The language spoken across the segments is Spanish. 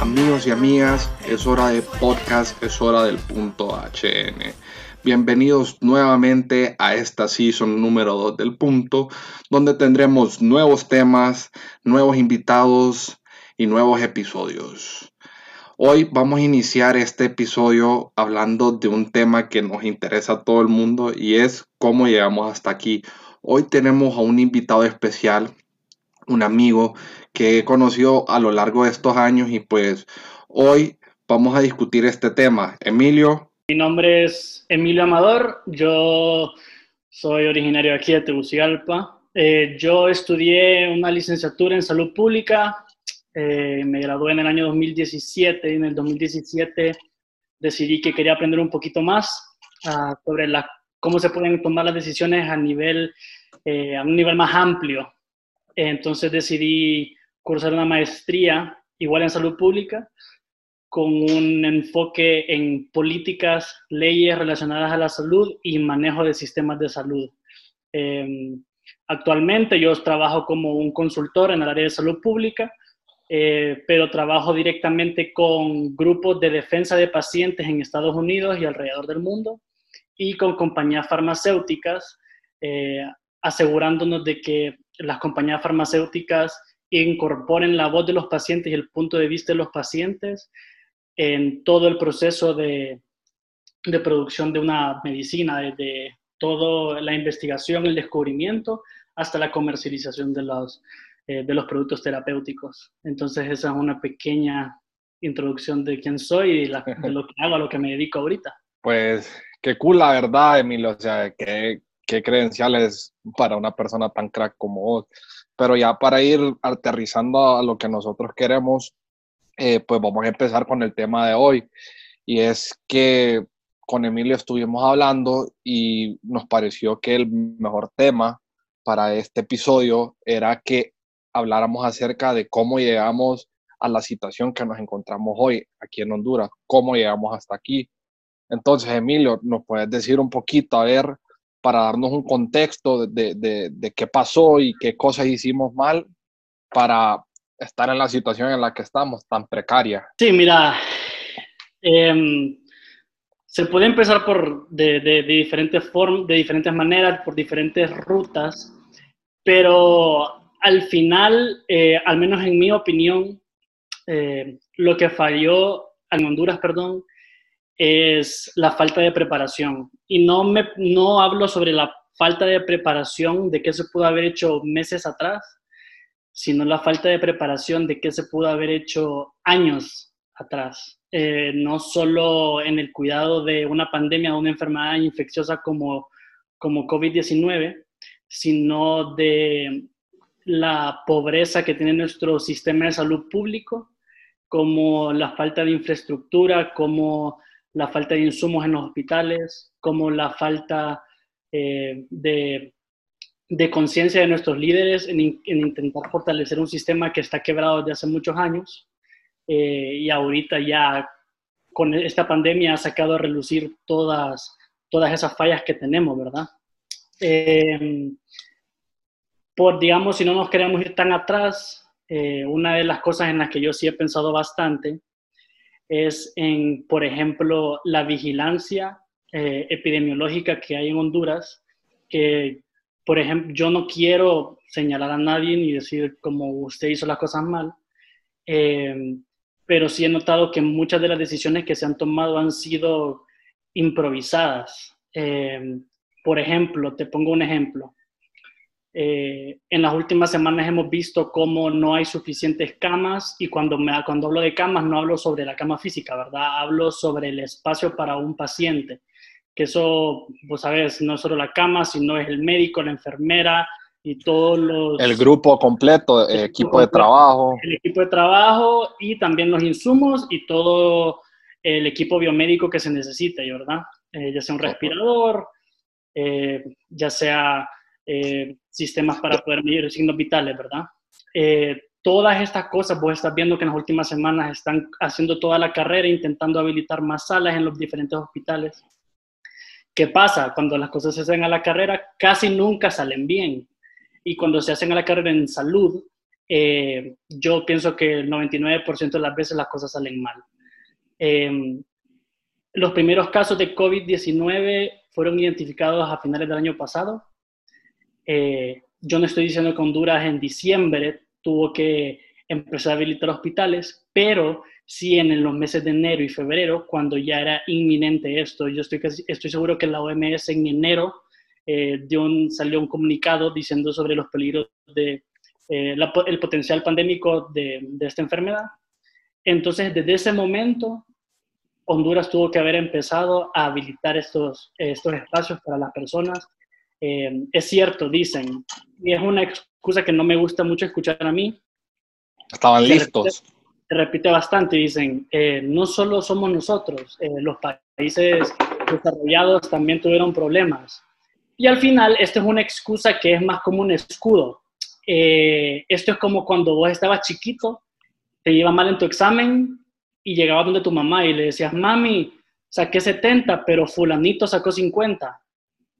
Amigos y amigas, es hora de podcast, es hora del punto HN. Bienvenidos nuevamente a esta season número 2 del punto, donde tendremos nuevos temas, nuevos invitados y nuevos episodios. Hoy vamos a iniciar este episodio hablando de un tema que nos interesa a todo el mundo y es cómo llegamos hasta aquí. Hoy tenemos a un invitado especial, un amigo que he conocido a lo largo de estos años y pues hoy vamos a discutir este tema. Emilio, mi nombre es Emilio Amador, yo soy originario aquí de Tegucigalpa. Eh, yo estudié una licenciatura en salud pública, eh, me gradué en el año 2017 y en el 2017 decidí que quería aprender un poquito más uh, sobre la, cómo se pueden tomar las decisiones a, nivel, eh, a un nivel más amplio. entonces decidí cursar una maestría igual en salud pública con un enfoque en políticas, leyes relacionadas a la salud y manejo de sistemas de salud. Em, actualmente yo trabajo como un consultor en el área de salud pública, eh, pero trabajo directamente con grupos de defensa de pacientes en Estados Unidos y alrededor del mundo y con compañías farmacéuticas, eh, asegurándonos de que las compañías farmacéuticas incorporen la voz de los pacientes y el punto de vista de los pacientes en todo el proceso de, de producción de una medicina, desde toda la investigación, el descubrimiento, hasta la comercialización de los, eh, de los productos terapéuticos. Entonces esa es una pequeña introducción de quién soy y de lo que hago, a lo que me dedico ahorita. Pues qué cool la verdad, Emilio, o sea, qué, qué credenciales para una persona tan crack como vos. Pero ya para ir aterrizando a lo que nosotros queremos, eh, pues vamos a empezar con el tema de hoy. Y es que con Emilio estuvimos hablando y nos pareció que el mejor tema para este episodio era que habláramos acerca de cómo llegamos a la situación que nos encontramos hoy aquí en Honduras, cómo llegamos hasta aquí. Entonces, Emilio, ¿nos puedes decir un poquito, a ver, para darnos un contexto de, de, de qué pasó y qué cosas hicimos mal para estar en la situación en la que estamos, tan precaria? Sí, mira, em, se puede empezar por de, diferentes formas, de diferentes maneras, por diferentes rutas, pero al final, eh, al menos en mi opinión, eh, lo que falló en Honduras, perdón, es la falta de preparación. Y no, me, no hablo sobre la falta de preparación de qué se pudo haber hecho meses atrás, sino la falta de preparación de qué se pudo haber hecho años atrás. Eh, no solo en el cuidado de una pandemia o una enfermedad infecciosa como, como COVID-19, sino de la pobreza que tiene nuestro sistema de salud público, como la falta de infraestructura, como la falta de insumos en los hospitales, como la falta eh, de de conciencia de nuestros líderes en, intentar fortalecer un sistema que está quebrado desde hace muchos años eh, y ahorita ya con esta pandemia ha sacado a relucir todas, todas esas fallas que tenemos, ¿verdad? Eh, por, digamos, si no nos queremos ir tan atrás, eh, una de las cosas en las que yo sí he pensado bastante es en, por ejemplo, la vigilancia epidemiológica que hay en Honduras, que por ejemplo, yo no quiero señalar a nadie ni decir como usted hizo las cosas mal, eh, pero sí he notado que muchas de las decisiones que se han tomado han sido improvisadas. Eh, por ejemplo, te pongo un ejemplo. Eh, en las últimas semanas hemos visto cómo no hay suficientes camas y cuando, me, cuando hablo de camas no hablo sobre la cama física, ¿verdad? Hablo sobre el espacio para un paciente que eso, pues sabes, no solo la cama, sino es el médico, la enfermera y todos los... El grupo completo, el equipo de trabajo. El equipo de trabajo y también los insumos y todo el equipo biomédico que se necesita, ¿verdad? Eh, ya sea un respirador, eh, ya sea eh, sistemas para poder medir signos vitales, ¿verdad? todas estas cosas, vos estás viendo que en las últimas semanas están haciendo toda la carrera, intentando habilitar más salas en los diferentes hospitales. ¿Qué pasa? Cuando las cosas se hacen a la carrera, casi nunca salen bien. Y cuando se hacen a la carrera en salud, eh, yo pienso que el 99% de las veces las cosas salen mal. Em, los primeros casos de COVID-19 fueron identificados a finales del año pasado. Eh, yo no estoy diciendo que Honduras en diciembre tuvo que empezar a habilitar hospitales, pero sí en los meses de enero y febrero, cuando ya era inminente esto. Yo estoy, estoy seguro que la OMS en enero eh, un, salió un comunicado diciendo sobre los peligros de eh, el potencial pandémico de, de, esta enfermedad. Entonces, desde ese momento, Honduras tuvo que haber empezado a habilitar estos, estos espacios para las personas. Eh, es cierto, dicen, y es una excusa que no me gusta mucho escuchar a mí. Estaban listos. Repite bastante, dicen, eh, no solo somos nosotros, eh, los países desarrollados también tuvieron problemas. Y al final, esta es una excusa que es más como un escudo. Eh, esto es como cuando vos estabas chiquito, te iba mal en tu examen y llegabas donde tu mamá y le decías, mami, saqué 70, pero fulanito sacó 50.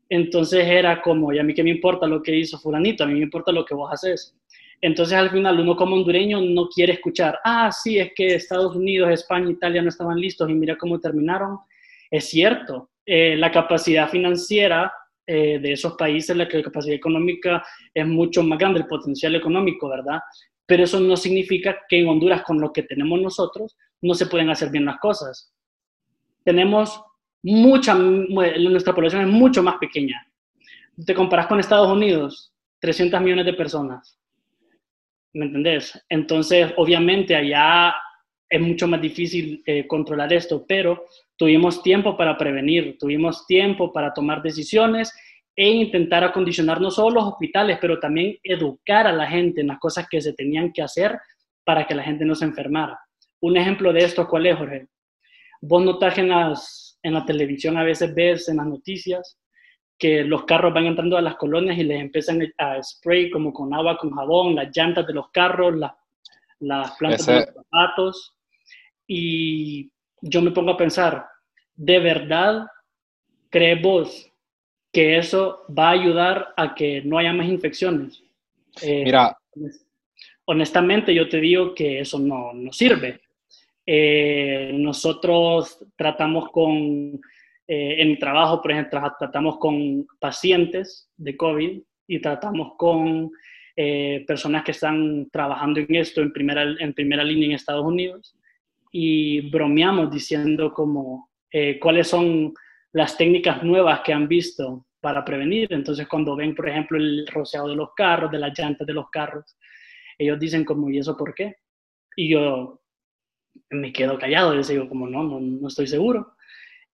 Entonces era como, y a mí qué me importa lo que hizo fulanito, a mí me importa lo que vos haces. Entonces al final uno como hondureño no quiere escuchar, ah, sí, es que Estados Unidos, España, Italia no estaban listos y mira cómo terminaron. Es cierto, eh, la capacidad financiera eh, de esos países, la capacidad económica es mucho más grande, el potencial económico, ¿verdad? Pero eso no significa que en Honduras, con lo que tenemos nosotros, no se pueden hacer bien las cosas. Tenemos mucha, nuestra población es mucho más pequeña. Te comparas con Estados Unidos, 300 millones de personas. ¿Me entendés? Entonces, obviamente allá es mucho más difícil eh, controlar esto, pero tuvimos tiempo para prevenir, tuvimos tiempo para tomar decisiones e intentar acondicionar no solo los hospitales, pero también educar a la gente en las cosas que se tenían que hacer para que la gente no se enfermara. Un ejemplo de esto, ¿cuál es, Jorge? Vos notas en en la televisión a veces ves en las noticias que los carros van entrando a las colonias y les empiezan a spray como con agua, con jabón, las llantas de los carros, las plantas de los zapatos. Y yo me pongo a pensar, ¿de verdad crees vos que eso va a ayudar a que no haya más infecciones? Eh, Mira. Honestamente, yo te digo que eso no, no sirve. Eh, nosotros tratamos con, eh, en trabajo, por ejemplo, tratamos con pacientes de COVID y tratamos con eh, personas que están trabajando en esto en primera, en primera línea en Estados Unidos y bromeamos diciendo como cuáles son las técnicas nuevas que han visto para prevenir. Entonces, cuando ven, por ejemplo, el rociado de los carros, de las llantas de los carros, ellos dicen como, ¿y eso por qué? Y yo, me quedo callado, les digo como no, no, no estoy seguro.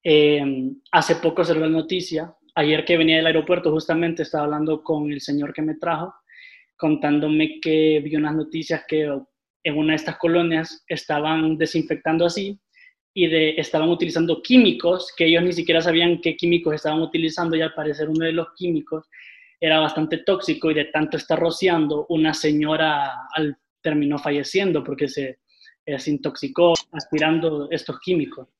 Eh, hace poco se la noticia, ayer que venía del aeropuerto justamente estaba hablando con el señor que me trajo, contándome que vio unas noticias que en una de estas colonias estaban desinfectando así y de, estaban utilizando químicos que ellos ni siquiera sabían qué químicos estaban utilizando y al parecer uno de los químicos era bastante tóxico y de tanto estar rociando, una señora al, terminó falleciendo porque se, se intoxicó aspirando estos químicos.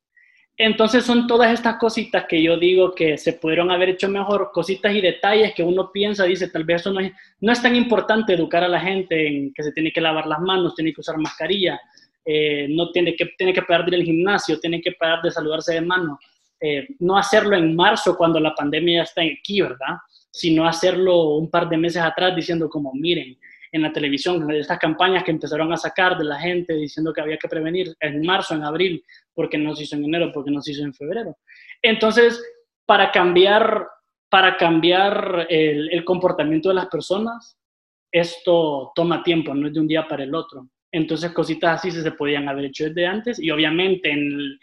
Entonces son todas estas cositas que yo digo que se pudieron haber hecho mejor, cositas y detalles que uno piensa, dice, tal vez eso no es, no es tan importante educar a la gente en que se tiene que lavar las manos, tiene que usar mascarilla, eh, no tiene que, tiene que parar de ir al gimnasio, tiene que parar de saludarse de mano. Eh, no hacerlo en marzo cuando la pandemia ya está aquí, ¿verdad? Sino hacerlo un par de meses atrás diciendo como, miren, en la televisión, estas campañas que empezaron a sacar de la gente diciendo que había que prevenir en marzo, en abril, porque no se hizo en enero, porque no se hizo en febrero. Entonces, para cambiar, para cambiar el, el comportamiento de las personas, esto toma tiempo, no es de un día para el otro. Entonces, cositas así se podían haber hecho desde antes y obviamente en,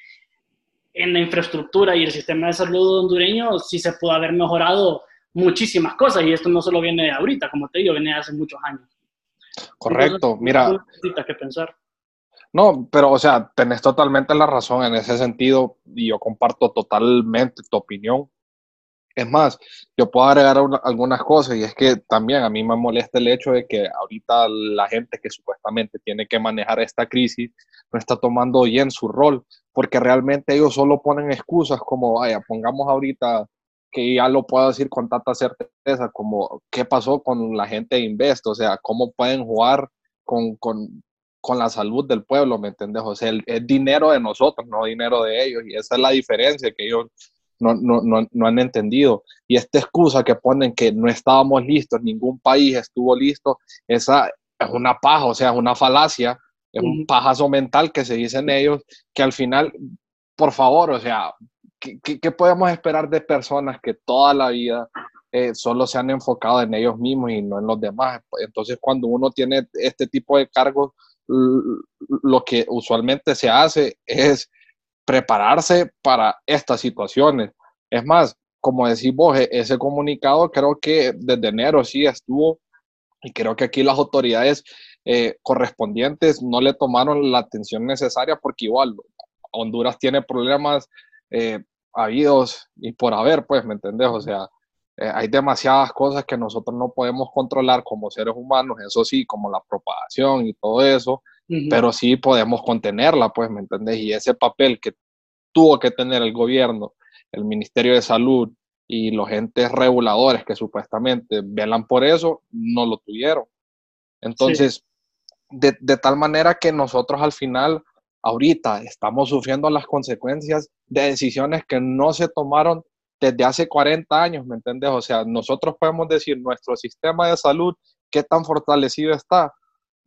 en la infraestructura y el sistema de salud hondureño sí se pudo haber mejorado muchísimas cosas y esto no solo viene de ahorita, como te digo, viene de hace muchos años. Correcto, mira. que pensar. No, pero o sea, tenés totalmente la razón en ese sentido y yo comparto totalmente tu opinión. Es más, yo puedo agregar algunas cosas y es que también a mí me molesta el hecho de que ahorita la gente que supuestamente tiene que manejar esta crisis no está tomando bien su rol, porque realmente ellos solo ponen excusas como, vaya, pongamos ahorita que ya lo puedo decir con tanta certeza, como qué pasó con la gente de Invest, o sea, cómo pueden jugar con, con, con la salud del pueblo, ¿me entiendes? O sea, es dinero de nosotros, no dinero de ellos, y esa es la diferencia que ellos no, no, no, no, han entendido. Y esta excusa que ponen que no estábamos listos, ningún país estuvo listo, esa es una paja, o sea, es una falacia, es un pajazo mental que se dicen ellos, que al final, por favor, o sea, ¿qué, podemos esperar de personas que toda la vida eh, solo se han enfocado en ellos mismos y no en los demás? Entonces, cuando uno tiene este tipo de cargos, lo que usualmente se hace es prepararse para estas situaciones. Es más, como decís vos, e, ese comunicado creo que desde enero sí estuvo y creo que aquí las autoridades eh, correspondientes no le tomaron la atención necesaria porque igual Honduras tiene problemas eh, habidos y por haber, pues, ¿me entendés? O sea, eh, hay demasiadas cosas que nosotros no podemos controlar como seres humanos, eso sí, como la propagación y todo eso, pero sí podemos contenerla, pues, ¿me entendés? Y ese papel que tuvo que tener el gobierno, el Ministerio de Salud y los entes reguladores que supuestamente velan por eso, no lo tuvieron. Entonces, de, de tal manera que nosotros al final ahorita estamos sufriendo las consecuencias de decisiones que no se tomaron desde hace 40 años, ¿me entiendes? O sea, nosotros podemos decir, nuestro sistema de salud, ¿qué tan fortalecido está?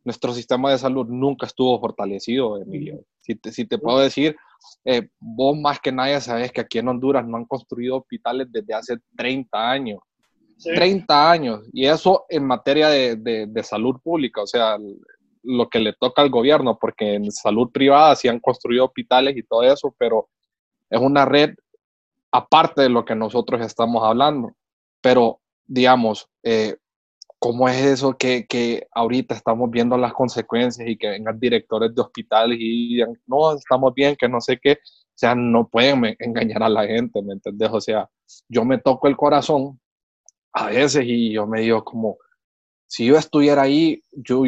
Nuestro sistema de salud nunca estuvo fortalecido, Emilio. Si te, si te puedo decir, eh, vos más que nadie sabes que aquí en Honduras no han construido hospitales desde hace 30 años. 30 años. Y eso en materia de, de, de salud pública, o sea, lo que le toca al gobierno, porque en salud privada sí han construido hospitales y todo eso, pero es una red aparte de lo que nosotros estamos hablando. Pero, digamos, eh, ¿cómo es eso que, que, ahorita estamos viendo las consecuencias y que vengan directores de hospitales y digan, no, estamos bien, que no sé qué? O sea, no pueden engañar a la gente, ¿me entiendes? O sea, yo me toco el corazón a veces y yo me digo como, si yo estuviera ahí, yo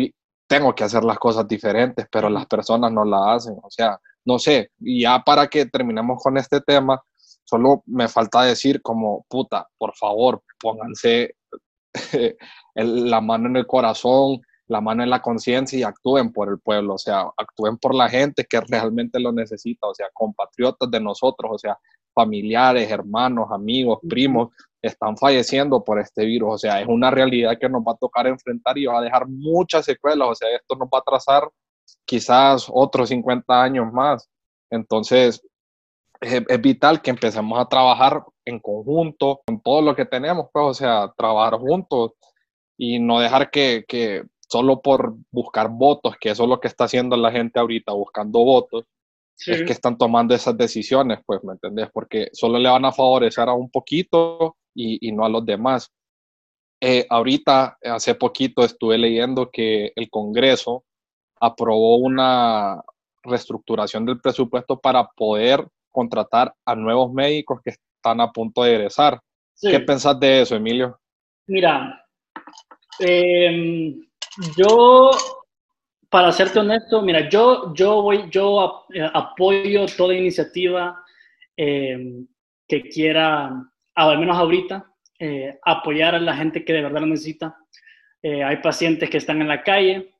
tengo que hacer las cosas diferentes, pero las personas no la hacen. O sea, no sé, y ya para que terminemos con este tema, solo me falta decir como, puta, por favor, pónganse la mano en el corazón, la mano en la conciencia y actúen por el pueblo, o sea, actúen por la gente que realmente lo necesita, o sea, compatriotas de nosotros, o sea, familiares, hermanos, amigos, primos, están falleciendo por este virus. O sea, es una realidad que nos va a tocar enfrentar y va a dejar muchas secuelas. O sea, esto nos va a trazar quizás otros 50 años más. Entonces, es, vital que empecemos a trabajar en conjunto, con todo lo que tenemos, pues, o sea, trabajar juntos y no dejar que, que solo por buscar votos, que eso es lo que está haciendo la gente ahorita, buscando votos, es que están tomando esas decisiones, pues, ¿me entendés? Porque solo le van a favorecer a un poquito y, no a los demás. Eh, ahorita, hace poquito, estuve leyendo que el Congreso aprobó una reestructuración del presupuesto para poder contratar a nuevos médicos que están a punto de egresar. ¿Qué pensás de eso, Emilio? Mira, em, yo, para serte honesto, mira, yo, yo, voy, yo eh, apoyo toda iniciativa em, que quiera al menos ahorita, eh, apoyar a la gente que de verdad lo necesita. Eh, hay pacientes que están en la calle,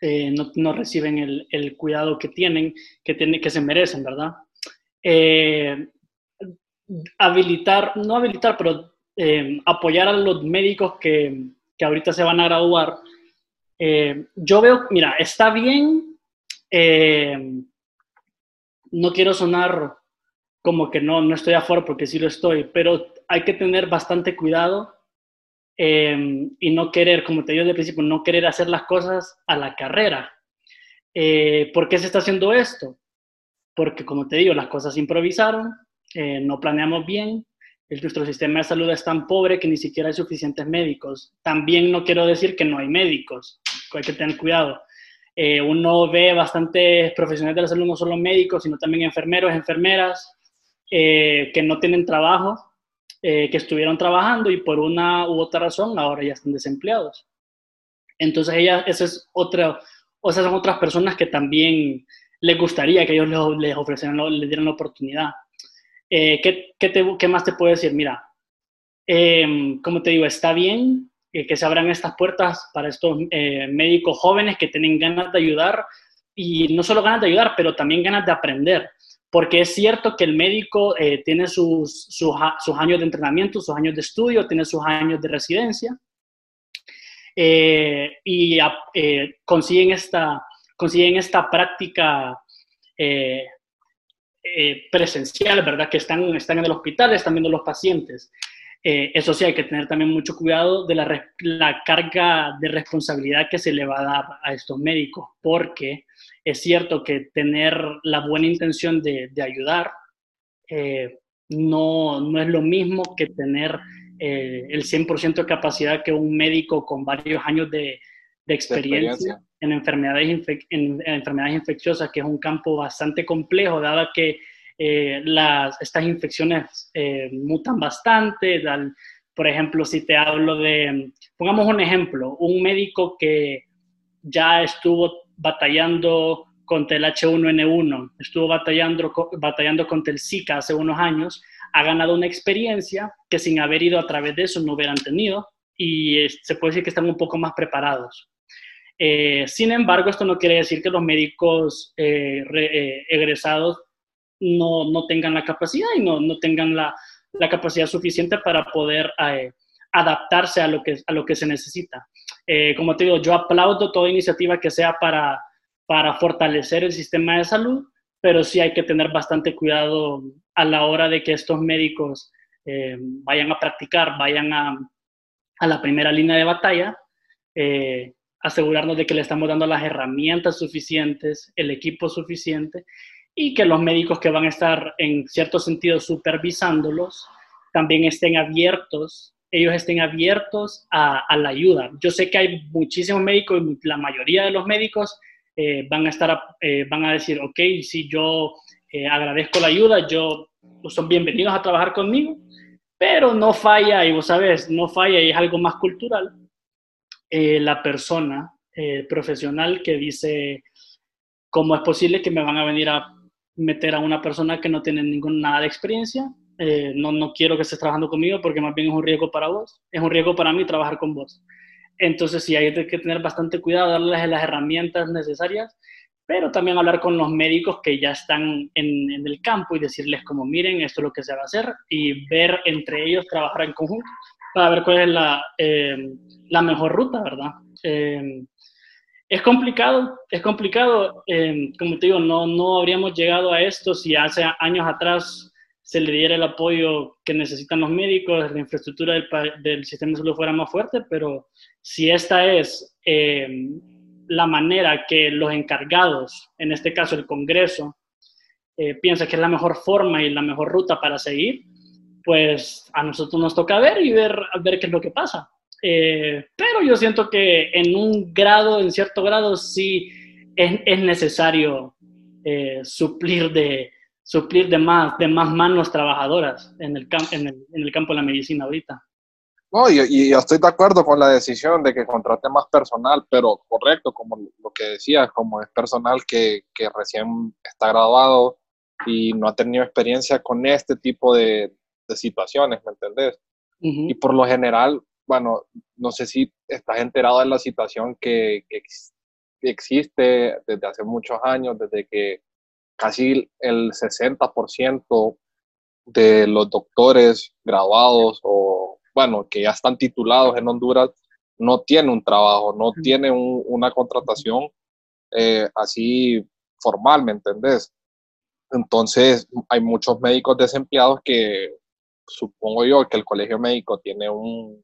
eh, no, no, reciben el, el, cuidado que tienen, que, tienen, que se merecen, ¿verdad? habilitar, no habilitar, pero apoyar a los médicos que, que, ahorita se van a graduar. Yo veo, mira, está bien, no quiero sonar como que no, no estoy a favor porque sí lo estoy, pero hay que tener bastante cuidado em, y no querer, como te digo desde el principio, no querer hacer las cosas a la carrera. Eh, ¿Por qué se está haciendo esto? Porque, como te digo, las cosas se improvisaron, eh, no planeamos bien, el, nuestro sistema de salud es tan pobre que ni siquiera hay suficientes médicos. También no quiero decir que no hay médicos, hay que tener cuidado. Eh, uno ve bastantes profesionales de la salud, no solo médicos, sino también enfermeros, enfermeras, eh, que no tienen trabajo que estuvieron trabajando y por una u otra razón ahora ya están desempleados. Entonces, ella, esa es otra, o esas son otras personas que también les gustaría que ellos les, ofrecieran, les dieran la oportunidad. Eh, ¿qué, qué, te, ¿qué, más te puedo decir? Mira, eh, como te digo, está bien eh, que se abran estas puertas para estos eh, médicos jóvenes que tienen ganas de ayudar y no solo ganas de ayudar, pero también ganas de aprender. Porque es cierto que el médico tiene sus, sus, sus, años de entrenamiento, sus años de estudio, tiene sus años de residencia y consiguen esta, consiguen esta práctica eh, eh, presencial, ¿verdad? Que están, están en el hospital, están viendo los pacientes. Eh, eso sí, hay que tener también mucho cuidado de la, la, carga de responsabilidad que se le va a dar a estos médicos, porque es cierto que tener la buena intención de, de ayudar no, no, es lo mismo que tener el 100% de capacidad que un médico con varios años de, de experiencia, En, enfermedades en, enfermedades infecciosas, que es un campo bastante complejo, dado que eh, las, estas infecciones eh, mutan bastante. por ejemplo, si te hablo de, pongamos un ejemplo, un médico que ya estuvo batallando contra el H1N1, estuvo batallando, batallando contra el Zika hace unos años, ha ganado una experiencia que sin haber ido a través de eso no hubieran tenido y se puede decir que están un poco más preparados. Eh, sin embargo, esto no quiere decir que los médicos eh, eh, egresados no, no, tengan la capacidad y no, no tengan la, la, capacidad suficiente para poder adaptarse a lo, que, a lo que se necesita. como te digo, yo aplaudo toda iniciativa que sea para, para fortalecer el sistema de salud, pero sí hay que tener bastante cuidado a la hora de que estos médicos vayan a practicar, vayan a, a la primera línea de batalla, eh, asegurarnos de que le estamos dando las herramientas suficientes, el equipo suficiente y que los médicos que van a estar en cierto sentido supervisándolos también estén abiertos, ellos estén abiertos a, la ayuda. Yo sé que hay muchísimos médicos y la mayoría de los médicos eh, van, a estar, eh, van a decir, ok, si yo agradezco la ayuda, yo, pues, son bienvenidos a trabajar conmigo, pero no falla, y vos sabes, no falla y es algo más cultural, eh, la persona eh, profesional que dice, ¿cómo es posible que me van a venir a meter a una persona que no tiene ningún, nada de experiencia? Eh, no, no quiero que estés trabajando conmigo porque más bien es un riesgo para vos, es un riesgo para mí trabajar con vos. Entonces sí, hay que tener bastante cuidado, darles las herramientas necesarias pero también hablar con los médicos que ya están en, el campo y decirles como, miren, esto es lo que se va a hacer y ver entre ellos, trabajar en conjunto para ver cuál es la, eh, la mejor ruta, ¿verdad? Eh, es complicado, es complicado, eh, como te digo, no, no habríamos llegado a esto si hace años atrás se le diera el apoyo que necesitan los médicos, la infraestructura del, sistema de salud fuera más fuerte, pero si esta es la manera que los encargados, en este caso el Congreso, eh, piensa que es la mejor forma y la mejor ruta para seguir, pues a nosotros nos toca ver y ver, ver qué es lo que pasa. Eh, pero yo siento que en un grado, en cierto grado, sí es, es necesario eh, suplir, de, suplir de, más, de más manos trabajadoras en el, en, el, en el campo de la medicina ahorita. No, y, y, estoy de acuerdo con la decisión de que contrate más personal, pero correcto, como lo que decías, como es personal que, que recién está graduado y no ha tenido experiencia con este tipo de, de situaciones, ¿me entendés? Y por lo general, bueno, no sé si estás enterado de la situación que, que, existe desde hace muchos años, desde que casi el 60% de los doctores graduados o bueno, que ya están titulados en Honduras, no tiene un trabajo, no tiene una contratación eh, así formal, ¿me entendés? Entonces, hay muchos médicos desempleados que supongo yo que el colegio médico tiene un,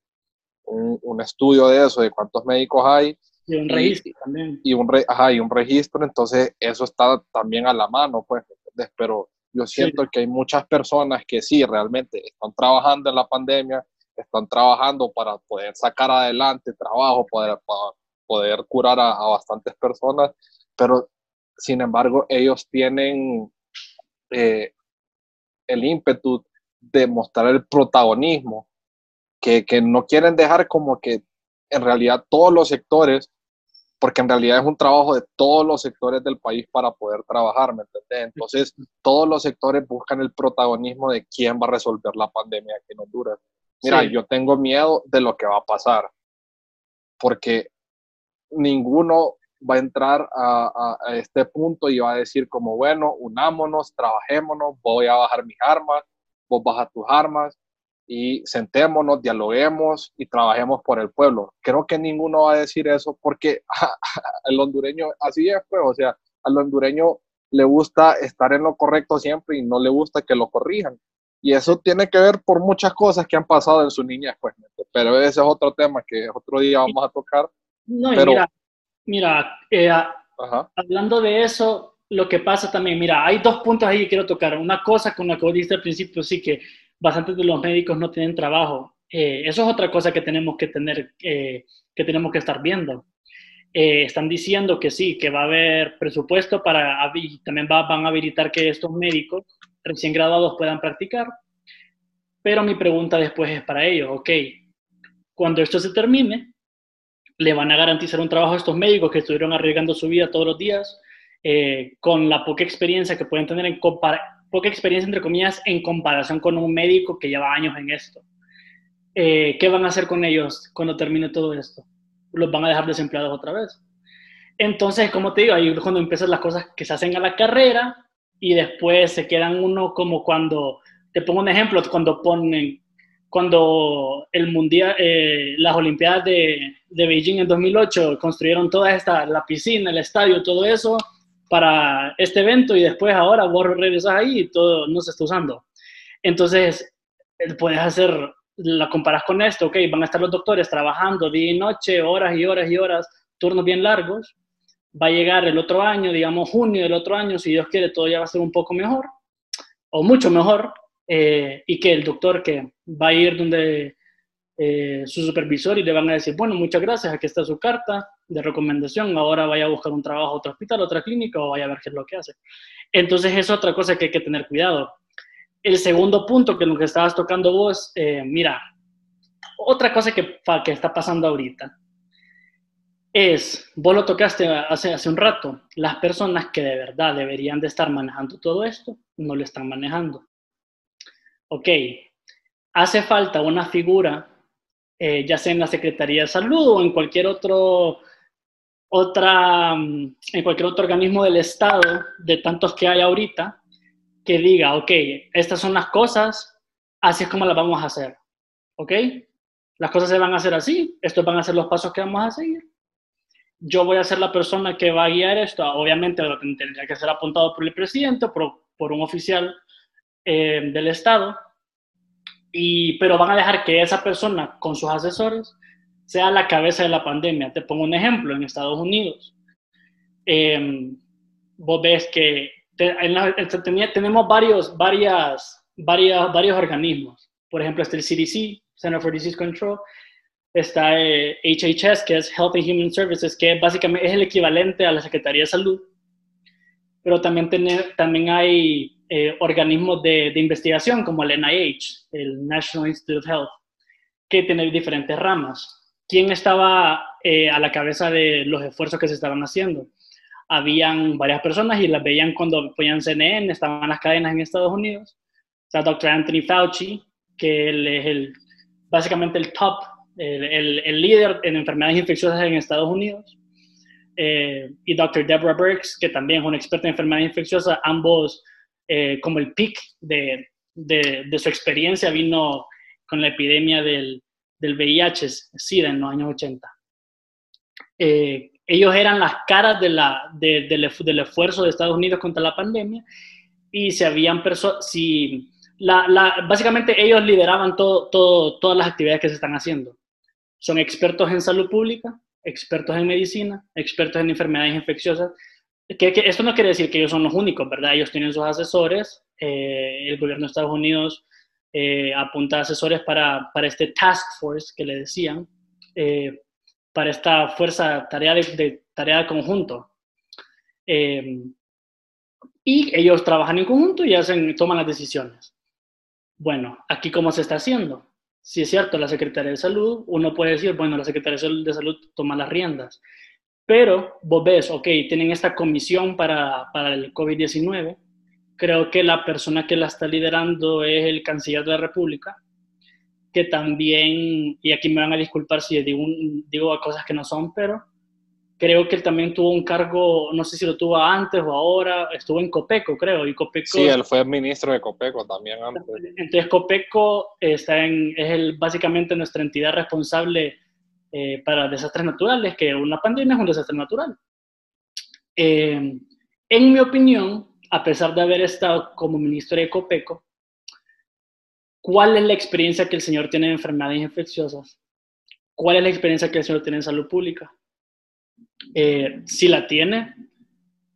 un, estudio de eso, de cuántos médicos hay. Y un registro también. Y un, ajá, y un registro, entonces eso está también a la mano, pues, ¿entendés? Pero yo siento que hay muchas personas que sí, realmente están trabajando en la pandemia, están trabajando para poder sacar adelante trabajo, poder, para poder curar a, bastantes personas, pero sin embargo ellos tienen eh, el ímpetu de mostrar el protagonismo, que, que no quieren dejar como que en realidad todos los sectores, porque en realidad es un trabajo de todos los sectores del país para poder trabajar, ¿me entiendes? Entonces, todos los sectores buscan el protagonismo de quién va a resolver la pandemia aquí en Honduras. Mira, yo tengo miedo de lo que va a pasar, porque ninguno va a entrar a, a, este punto y va a decir como, bueno, unámonos, trabajémonos, voy a bajar mis armas, vos bajas tus armas y sentémonos, dialoguemos y trabajemos por el pueblo. Creo que ninguno va a decir eso porque el hondureño así es, pues, o sea, al hondureño le gusta estar en lo correcto siempre y no le gusta que lo corrijan. Y eso tiene que ver por muchas cosas que han pasado en su niñez, pues, pero ese es otro tema que otro día vamos a tocar. No, pero, mira, Mira, eh, hablando de eso, lo que pasa también, mira, hay dos puntos ahí que quiero tocar. Una cosa con la que vos dijiste al principio, sí, que bastantes de los médicos no tienen trabajo. Eh, eso es otra cosa que tenemos que tener, eh, que tenemos que estar viendo. están diciendo que sí, que va a haber presupuesto para, y también van a habilitar que estos médicos recién graduados puedan practicar. Pero mi pregunta después es para ellos, ok, cuando esto se termine, le van a garantizar un trabajo a estos médicos que estuvieron arriesgando su vida todos los días, eh, con la poca experiencia que pueden tener en poca experiencia entre comillas en comparación con un médico que lleva años en esto. Eh, ¿Qué van a hacer con ellos cuando termine todo esto? Los van a dejar desempleados otra vez. Entonces, como te digo, ahí es cuando empiezan las cosas que se hacen a la carrera y después se quedan uno como cuando, te pongo un ejemplo, cuando ponen cuando el mundial, eh, las Olimpiadas de, de, Beijing en 2008 construyeron toda esta, la piscina, el estadio, todo eso para este evento y después ahora vos regresas ahí y todo no se está usando. Entonces, eh, puedes hacer, la comparas con esto, ok, van a estar los doctores trabajando día y noche, horas y horas y horas, turnos bien largos, va a llegar el otro año, digamos junio del otro año, si Dios quiere, todo ya va a ser un poco mejor, o mucho mejor, eh, y que el doctor que va a ir donde eh, su supervisor y le van a decir, bueno, muchas gracias, aquí está su carta de recomendación, ahora vaya a buscar un trabajo a otro hospital, otra clínica o vaya a ver qué es lo que hace. Entonces es otra cosa que hay que tener cuidado. El segundo punto que lo que estabas tocando vos, eh, mira, otra cosa que, que está pasando ahorita es, vos lo tocaste hace, hace un rato, las personas que de verdad deberían de estar manejando todo esto, no lo están manejando ok, hace falta una figura, eh, ya sea en la Secretaría de Salud o en cualquier otro, otra, mm, en cualquier otro organismo del Estado, de tantos que hay ahorita, que diga, ok, estas son las cosas, así es como las vamos a hacer, ¿ok? Las cosas se van a hacer así, estos van a ser los pasos que vamos a seguir. Yo voy a ser la persona que va a guiar esto, obviamente tendría que ser apuntado por el presidente por, por un oficial eh, del Estado, y, pero van a dejar que esa persona con sus asesores sea la cabeza de la pandemia. Te pongo un ejemplo, en Estados Unidos, eh, vos ves que tenemos varios, varias, varias, varios organismos. Por ejemplo, está el CDC, Center for Disease Control, está HHS, eh, que es Health and Human Services, que básicamente es el equivalente a la Secretaría de Salud, pero también, también hay eh, organismos de, investigación como el NIH, el National Institute of Health, que tienen diferentes ramas. ¿Quién estaba eh, a la cabeza de los esfuerzos que se estaban haciendo? Habían varias personas y las veían cuando ponían CNN, estaban las cadenas en Estados Unidos. O sea, Dr. Anthony Fauci, que él es el, básicamente el top, el, el, líder en enfermedades infecciosas en Estados Unidos. Eh, y Dr. Deborah Birx, que también es una experta en enfermedades infecciosas, ambos eh, como el pic de, de, su experiencia vino con la epidemia del, del VIH, SIDA, en los años 80. Eh, ellos eran las caras de la, del, del, esfuerzo de Estados Unidos contra la pandemia y se habían si la, la, básicamente ellos lideraban todo, todo, todas las actividades que se están haciendo. Son expertos en salud pública, expertos en medicina, expertos en enfermedades infecciosas, que, esto no quiere decir que ellos son los únicos, ¿verdad? Ellos tienen sus asesores, eh, el gobierno de Estados Unidos eh, apunta asesores para, para, este task force que le decían, eh, para esta fuerza, tarea de, tarea de conjunto. y ellos trabajan en conjunto y hacen, toman las decisiones. bueno, aquí cómo se está haciendo. Si es cierto, la Secretaría de Salud, uno puede decir, bueno, la Secretaría de Salud toma las riendas, pero vos ves, ok, tienen esta comisión para, para el COVID-19, creo que la persona que la está liderando es el canciller de la República, que también, y aquí me van a disculpar si digo, digo cosas que no son, pero creo que él también tuvo un cargo, no sé si lo tuvo antes o ahora, estuvo en Copeco, creo, y Copeco... Sí, él fue ministro de Copeco también antes. Entonces Copeco está en, es el, básicamente nuestra entidad responsable eh, para desastres naturales, que una pandemia es un desastre natural. Eh, en mi opinión, a pesar de haber estado como ministro de Copeco, ¿cuál es la experiencia que el señor tiene en enfermedades infecciosas? ¿Cuál es la experiencia que el señor tiene en salud pública? Eh, si la tiene,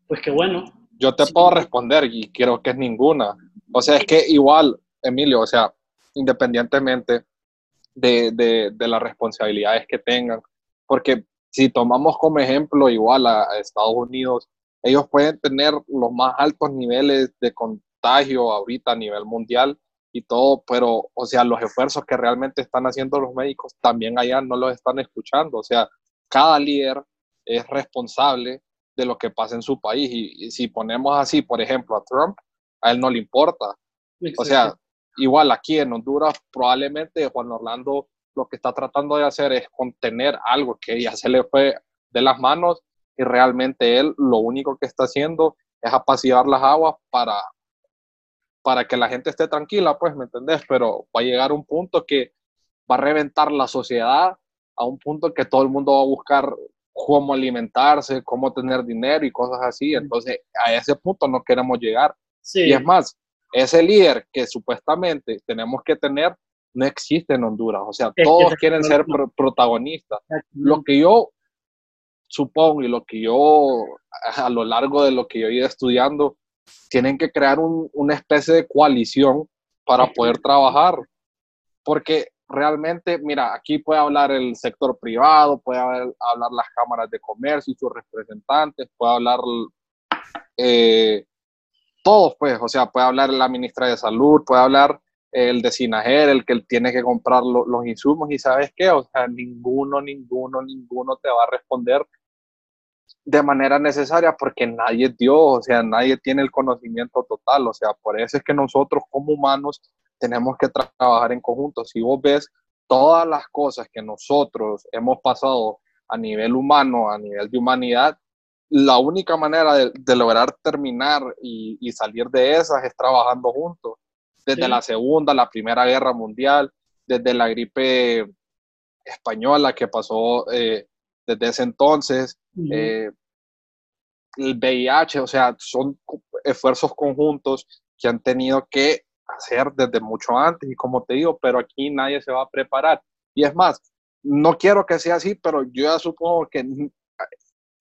pues qué bueno. Yo te puedo responder y creo que es ninguna. O sea, es que igual, Emilio, o sea, independientemente de, de, de las responsabilidades que tengan, porque si tomamos como ejemplo igual a Estados Unidos, ellos pueden tener los más altos niveles de contagio ahorita a nivel mundial y todo, pero, o sea, los esfuerzos que realmente están haciendo los médicos también allá no los están escuchando. O sea, cada líder es responsable de lo que pasa en su país. Y, si ponemos así, por ejemplo, a Trump, a él no le importa. O sea, igual aquí en Honduras, probablemente Juan Orlando lo que está tratando de hacer es contener algo que ya se le fue de las manos y realmente él lo único que está haciendo es apaciguar las aguas para, para que la gente esté tranquila, pues, ¿me entendés? Pero va a llegar un punto que va a reventar la sociedad a un punto que todo el mundo va a buscar cómo alimentarse, cómo tener dinero y cosas así. Entonces, a ese punto no queremos llegar. Y es más, ese líder que supuestamente tenemos que tener no existe en Honduras. O sea, todos quieren ser protagonistas. Lo que yo supongo, y lo que yo, a lo largo de lo que yo he ido estudiando, tienen que crear una especie de coalición para poder trabajar. Porque realmente, mira, aquí puede hablar el sector privado, puede hablar las cámaras de comercio y sus representantes, puede hablar eh, todos, pues, o sea, puede hablar la ministra de Salud, puede hablar el de Sinajer, el que tiene que comprar los insumos y sabes qué, o sea, ninguno, ninguno, ninguno te va a responder de manera necesaria porque nadie es Dios, o sea, nadie tiene el conocimiento total, o sea, por eso es que nosotros como humanos tenemos que trabajar en conjunto. Si vos ves todas las cosas que nosotros hemos pasado a nivel humano, a nivel de humanidad, la única manera de, lograr terminar y, salir de esas es trabajando juntos. Desde la Segunda, la Primera Guerra Mundial, desde la gripe española que pasó eh, desde ese entonces, eh, el VIH, o sea, son esfuerzos conjuntos que han tenido que hacer desde mucho antes y como te digo, pero aquí nadie se va a preparar. Y es más, no quiero que sea así, pero yo ya supongo que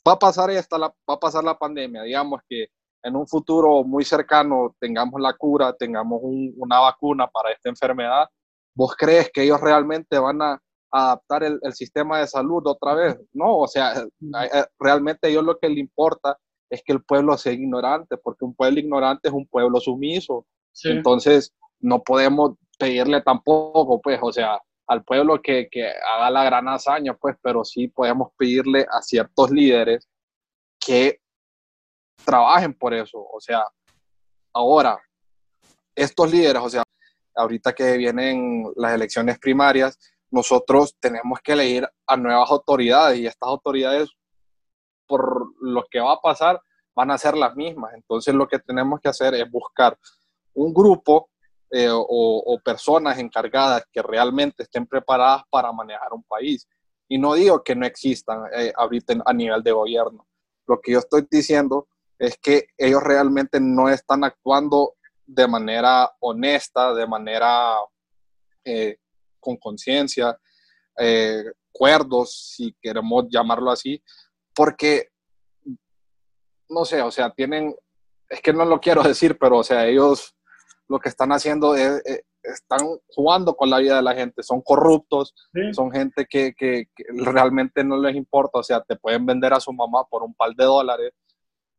va a pasar esta, la, va a pasar la pandemia, digamos que en un futuro muy cercano tengamos la cura, tengamos una vacuna para esta enfermedad, ¿vos crees que ellos realmente van a adaptar el, el, sistema de salud otra vez. No, o sea, realmente a ellos lo que le importa es que el pueblo sea ignorante, porque un pueblo ignorante es un pueblo sumiso. Entonces, no podemos pedirle tampoco, pues, o sea, al pueblo que, que, haga la gran hazaña, pues, pero sí podemos pedirle a ciertos líderes que trabajen por eso. O sea, ahora, estos líderes, o sea, ahorita que vienen las elecciones primarias, nosotros tenemos que elegir a nuevas autoridades y estas autoridades, por lo que va a pasar, van a ser las mismas. Entonces lo que tenemos que hacer es buscar un grupo eh, o, personas encargadas que realmente estén preparadas para manejar un país. Y no digo que no existan eh, ahorita a nivel de gobierno. Lo que yo estoy diciendo es que ellos realmente no están actuando de manera honesta, de manera eh, con conciencia, eh, cuerdos, si queremos llamarlo así, porque, no sé, o sea, tienen, es que no lo quiero decir, pero, o sea, ellos lo que están haciendo es, eh, están jugando con la vida de la gente, son corruptos, son gente que, que, realmente no les importa, o sea, te pueden vender a su mamá por un par de dólares,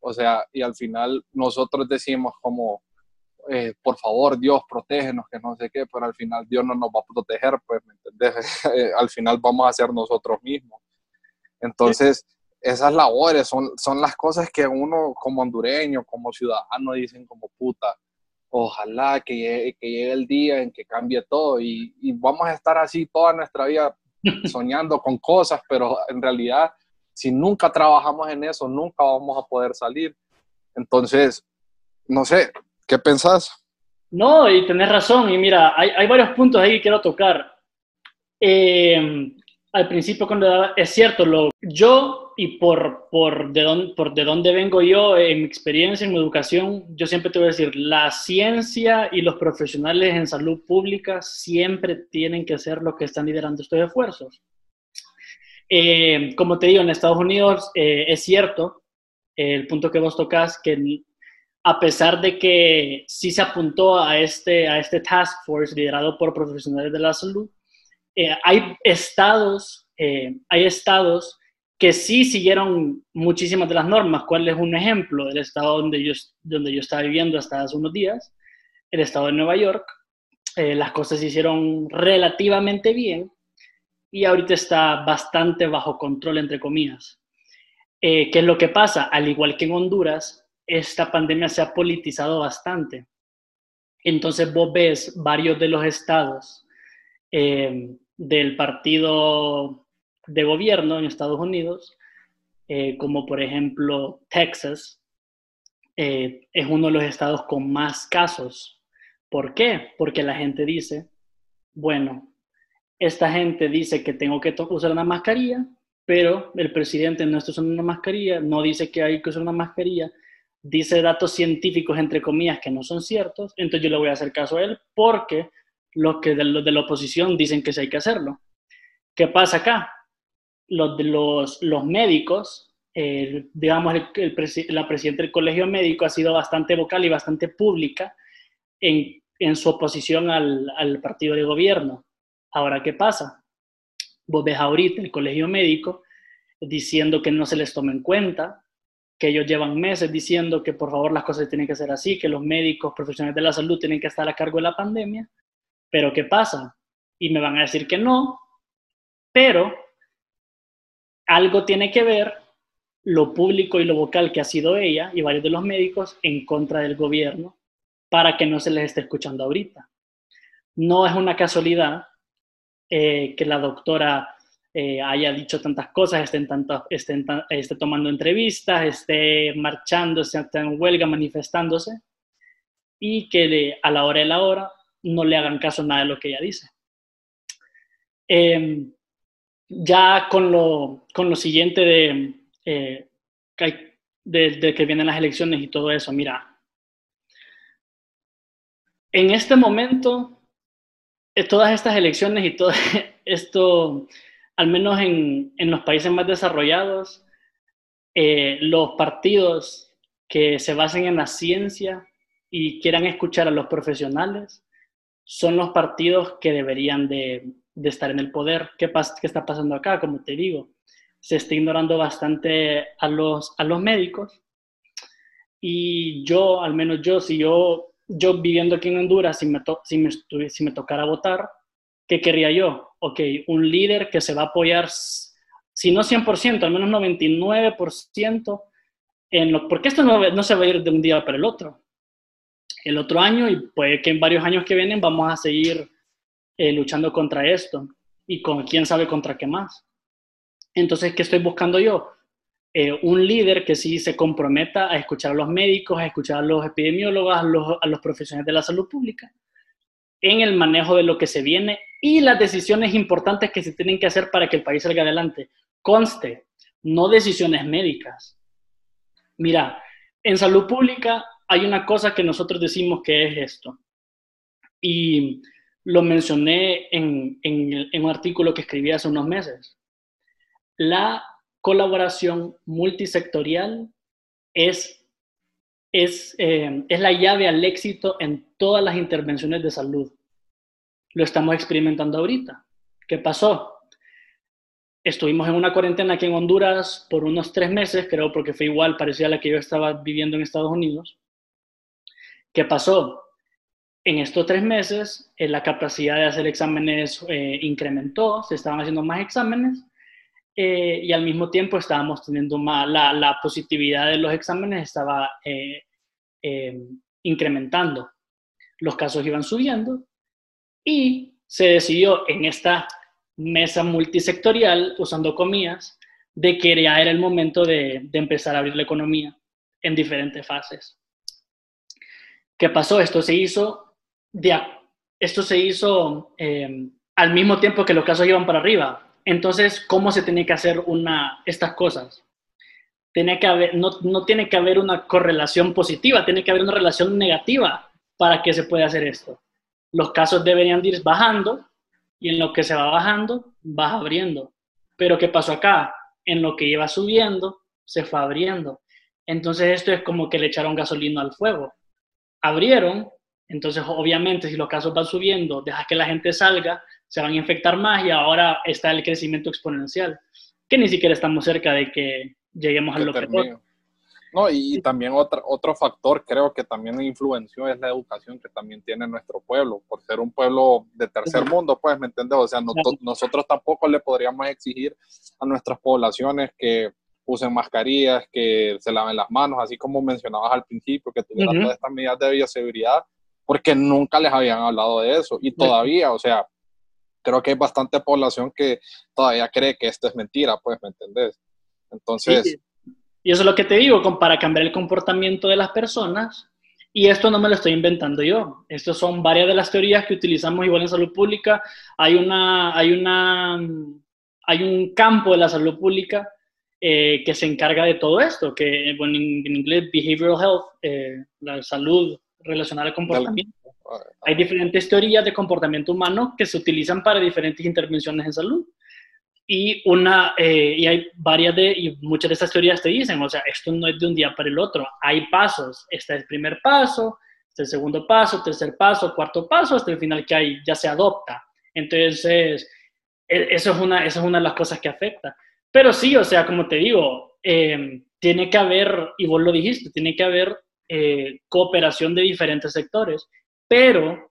o sea, y al final nosotros decimos como, eh, por favor, Dios, protégenos, que no sé qué, pero al final Dios no nos va a proteger, pues, ¿me entendés? al final vamos a ser nosotros mismos. Entonces, esas labores son, son las cosas que uno como hondureño, como ciudadano, dicen como puta, ojalá que llegue, que llegue el día en que cambie todo y, y vamos a estar así toda nuestra vida soñando con cosas, pero en realidad, si nunca trabajamos en eso, nunca vamos a poder salir. Entonces, no sé, ¿qué pensás? No, y tenés razón. Y mira, hay, hay varios puntos ahí que quiero tocar. Eh, al principio, cuando es cierto, lo, yo y por, por, de dónde, por de dónde vengo yo, en mi experiencia, en mi educación, yo siempre te voy a decir, la ciencia y los profesionales en salud pública siempre tienen que ser los que están liderando estos esfuerzos. Eh, como te digo, en Estados Unidos eh, es cierto el punto que vos tocas, que a pesar de que sí se apuntó a este, a este task force liderado por profesionales de la salud, eh, hay estados, eh, hay estados que sí siguieron muchísimas de las normas. ¿Cuál es un ejemplo? El estado donde yo, donde yo estaba viviendo hasta hace unos días, el estado de Nueva York, eh, las cosas se hicieron relativamente bien y ahorita está bastante bajo control, entre comillas. ¿Qué es lo que pasa? Al igual que en Honduras, esta pandemia se ha politizado bastante. Entonces vos ves varios de los estados eh, del partido de gobierno en Estados Unidos, eh, como por ejemplo Texas, eh, es uno de los estados con más casos. ¿Por qué? Porque la gente dice, bueno, esta gente dice que tengo que usar una mascarilla, pero el presidente no está usando una mascarilla, no dice que hay que usar una mascarilla, dice datos científicos, entre comillas, que no son ciertos, entonces yo le voy a hacer caso a él porque los que de, la oposición dicen que sí hay que hacerlo. ¿Qué pasa acá? Los, médicos, digamos, el, la presidenta del colegio médico ha sido bastante vocal y bastante pública en, en su oposición al, al, partido de gobierno. Ahora, ¿qué pasa? Vos ves ahorita el colegio médico diciendo que no se les toma en cuenta, que ellos llevan meses diciendo que por favor las cosas tienen que ser así, que los médicos profesionales de la salud tienen que estar a cargo de la pandemia, pero ¿qué pasa? Y me van a decir que no, pero algo tiene que ver lo público y lo vocal que ha sido ella y varios de los médicos en contra del gobierno para que no se les esté escuchando ahorita. No es una casualidad eh, que la doctora eh, haya dicho tantas cosas, esté, tanto, esté, esté, tomando entrevistas, esté marchando, esté en huelga, manifestándose, y que a la hora de la hora no le hagan caso nada de lo que ella dice. Em, ya con lo, con lo siguiente de, eh, de, que vienen las elecciones y todo eso, mira, en este momento, eh, todas estas elecciones y todo esto, al menos en, en los países más desarrollados, eh, los partidos que se basen en la ciencia y quieran escuchar a los profesionales, son los partidos que deberían de, estar en el poder. ¿Qué, ¿Qué está pasando acá? Como te digo, se está ignorando bastante a los, a los médicos. Y yo, al menos yo, si yo, yo viviendo aquí en Honduras, si me, si me, si me tocara votar, ¿qué querría yo? Ok, un líder que se va a apoyar, si no 100%, al menos 99% en lo, porque esto no, no se va a ir de un día para el otro el otro año y puede que en varios años que vienen vamos a seguir eh, luchando contra esto y con quién sabe contra qué más. Entonces, ¿qué estoy buscando yo? Eh, un líder que sí se comprometa a escuchar a los médicos, a escuchar a los epidemiólogos, a los, a los profesionales de la salud pública en el manejo de lo que se viene y las decisiones importantes que se tienen que hacer para que el país salga adelante. Conste, no decisiones médicas. Mira, en salud pública hay una cosa que nosotros decimos que es esto. Y lo mencioné en, en, un artículo que escribí hace unos meses. La colaboración multisectorial es, es, eh, es la llave al éxito en todas las intervenciones de salud. Lo estamos experimentando ahorita. ¿Qué pasó? Estuvimos en una cuarentena aquí en Honduras por unos tres meses, creo, porque fue igual, parecía la que yo estaba viviendo en Estados Unidos. ¿Qué pasó? En estos tres meses, eh, la capacidad de hacer exámenes eh, incrementó, se estaban haciendo más exámenes eh, y al mismo tiempo estábamos teniendo más, la, la positividad de los exámenes estaba incrementando. Los casos iban subiendo y se decidió en esta mesa multisectorial, usando comillas, de que ya era el momento de, empezar a abrir la economía en diferentes fases. ¿Qué pasó? Esto se hizo, de, esto se hizo eh, al mismo tiempo que los casos iban para arriba. Entonces, ¿cómo se tiene que hacer una, estas cosas? Tiene que no, no tiene que haber una correlación positiva, tiene que haber una relación negativa para que se pueda hacer esto. Los casos deberían ir bajando y en lo que se va bajando, va abriendo. Pero ¿qué pasó acá? En lo que iba subiendo, se fue abriendo. Entonces esto es como que le echaron gasolina al fuego. Abrieron, entonces obviamente si los casos van subiendo, deja que la gente salga, se van a infectar más y ahora está el crecimiento exponencial, que ni siquiera estamos cerca de que lleguemos a lo que no, y también otro, otro factor creo que también influenció es la educación que también tiene nuestro pueblo, por ser un pueblo de tercer mundo, pues, ¿me entiendes? O sea, nosotros tampoco le podríamos exigir a nuestras poblaciones que usen mascarillas, que se laven las manos, así como mencionabas al principio, que tuvieran todas estas medidas de bioseguridad, porque nunca les habían hablado de eso. Y todavía, o sea, creo que hay bastante población que todavía cree que esto es mentira, pues, ¿me entendés? Entonces... Y eso es lo que te digo, para cambiar el comportamiento de las personas. Y esto no me lo estoy inventando yo. Estas son varias de las teorías que utilizamos igual en salud pública. Hay, una, hay, una, hay un campo de la salud pública eh, que se encarga de todo esto, que bueno, en, inglés behavioral health, eh, la salud relacionada al comportamiento. Hay diferentes teorías de comportamiento humano que se utilizan para diferentes intervenciones en salud. Y, una, eh, y hay varias de, y muchas de estas teorías te dicen, o sea, esto no es de un día para el otro, hay pasos, este es el primer paso, el segundo paso, tercer paso, cuarto paso, hasta el final que hay, ya se adopta. Entonces, e, eso es una, eso es una de las cosas que afecta. Pero sí, o sea, como te digo, eh, tiene que haber, y vos lo dijiste, tiene que haber eh, cooperación de diferentes sectores, pero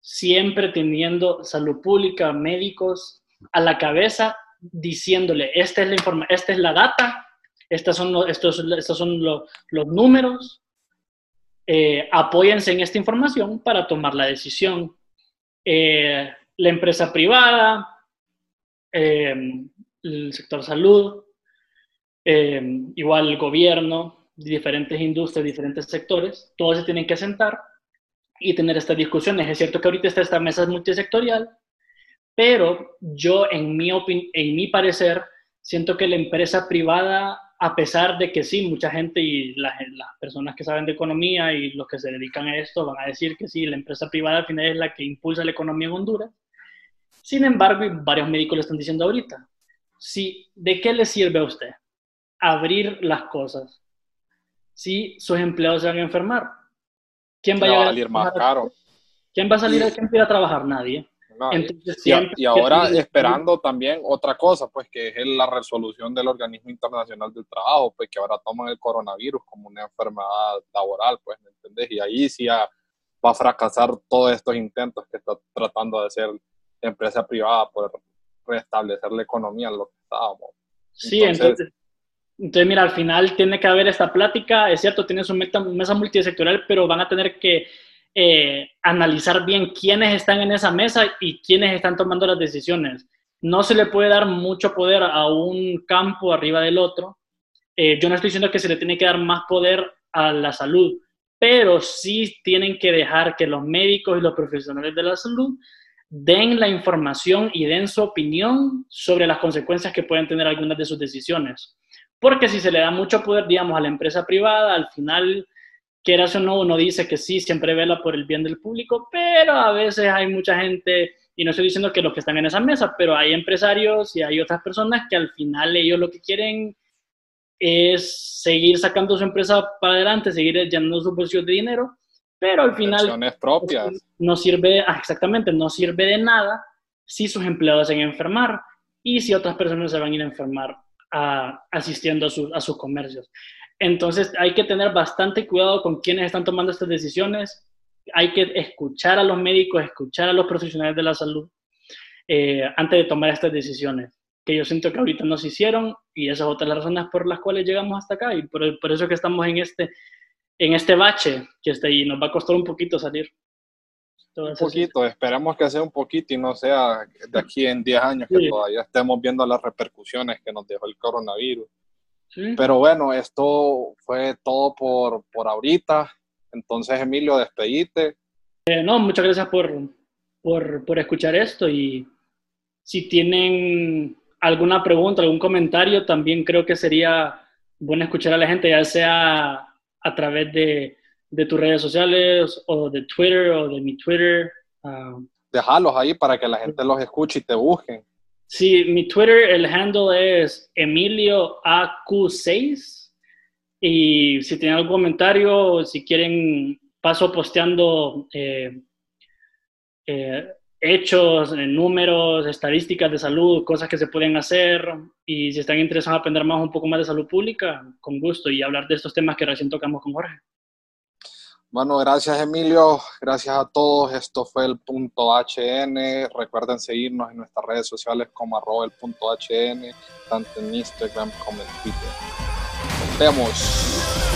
siempre teniendo salud pública, médicos a la cabeza diciéndole, esta es la, informa esta es la data, estos son, estos, estos son los, los números, eh, apóyense en esta información para tomar la decisión. Eh, la empresa privada, eh, el sector salud, eh, igual el gobierno, diferentes industrias, diferentes sectores, todos se tienen que sentar y tener estas discusiones. Es cierto que ahorita está esta mesa multisectorial, pero yo, en mi, en mi parecer, siento que la empresa privada, a pesar de que sí, mucha gente y las, personas que saben de economía y los que se dedican a esto van a decir que sí, la empresa privada al final es la que impulsa la economía en Honduras. Sin embargo, y varios médicos lo están diciendo ahorita, sí, ¿de qué le sirve a usted abrir las cosas si sus empleados se van a enfermar? ¿Quién va a, salir más caro? ¿Quién va a salir a trabajar? Nadie y, ahora esperando también otra cosa, pues que es la resolución del Organismo Internacional del Trabajo, pues que ahora toman el coronavirus como una enfermedad laboral, pues, ¿me entendés? Y ahí sí va a fracasar todos estos intentos que está tratando de hacer la empresa privada por restablecer la economía en lo que estábamos. Sí, entonces, entonces, mira, al final tiene que haber esta plática, es cierto, tiene su mesa multisectorial, pero van a tener que eh, analizar bien quiénes están en esa mesa y quiénes están tomando las decisiones. No se le puede dar mucho poder a un campo arriba del otro. Eh, yo no estoy diciendo que se le tiene que dar más poder a la salud, pero sí tienen que dejar que los médicos y los profesionales de la salud den la información y den su opinión sobre las consecuencias que pueden tener algunas de sus decisiones. Porque si se le da mucho poder, digamos, a la empresa privada, al final quieras o no, uno dice que sí, siempre vela por el bien del público, pero a veces hay mucha gente, y no estoy diciendo que los que están en esa mesa, pero hay empresarios y hay otras personas que al final ellos lo que quieren es seguir sacando su empresa para adelante, seguir llenando sus bolsillos de dinero, pero al final propias. no sirve, ah, exactamente, no sirve de nada si sus empleados se van a enfermar y si otras personas se van a ir a enfermar ah, asistiendo a, a sus comercios. Entonces hay que tener bastante cuidado con quienes están tomando estas decisiones hay que escuchar a los médicos, escuchar a los profesionales de la salud eh, antes de tomar estas decisiones, que yo siento que ahorita no se hicieron y esas otras las razones por las cuales llegamos hasta acá y por, por, eso que estamos en este, en este bache que está ahí, nos va a costar un poquito salir. un poquito, esperemos que sea un poquito y no sea de aquí en 10 años que todavía estemos viendo las repercusiones que nos dejó el coronavirus. Pero bueno, esto fue todo por, por ahorita. Entonces, Emilio, despedite. Eh, no, muchas gracias por, por, por, escuchar esto y si tienen alguna pregunta, algún comentario, también creo que sería bueno escuchar a la gente, ya sea a través de, de tus redes sociales o de Twitter o de mi Twitter. Uh, Déjalos ahí para que la gente los escuche y te busquen. Sí, mi Twitter, el handle es EmilioAQ6. Y si tienen algún comentario, si quieren, paso posteando eh, eh, hechos, números, estadísticas de salud, cosas que se pueden hacer. Y si están interesados en aprender más un poco más de salud pública, con gusto y hablar de estos temas que recién tocamos con Jorge. Bueno, gracias Emilio, gracias a todos. Esto fue el punto HN. Recuerden seguirnos en nuestras redes sociales como arroba el punto HN, tanto en Instagram como en Twitter. Nos vemos.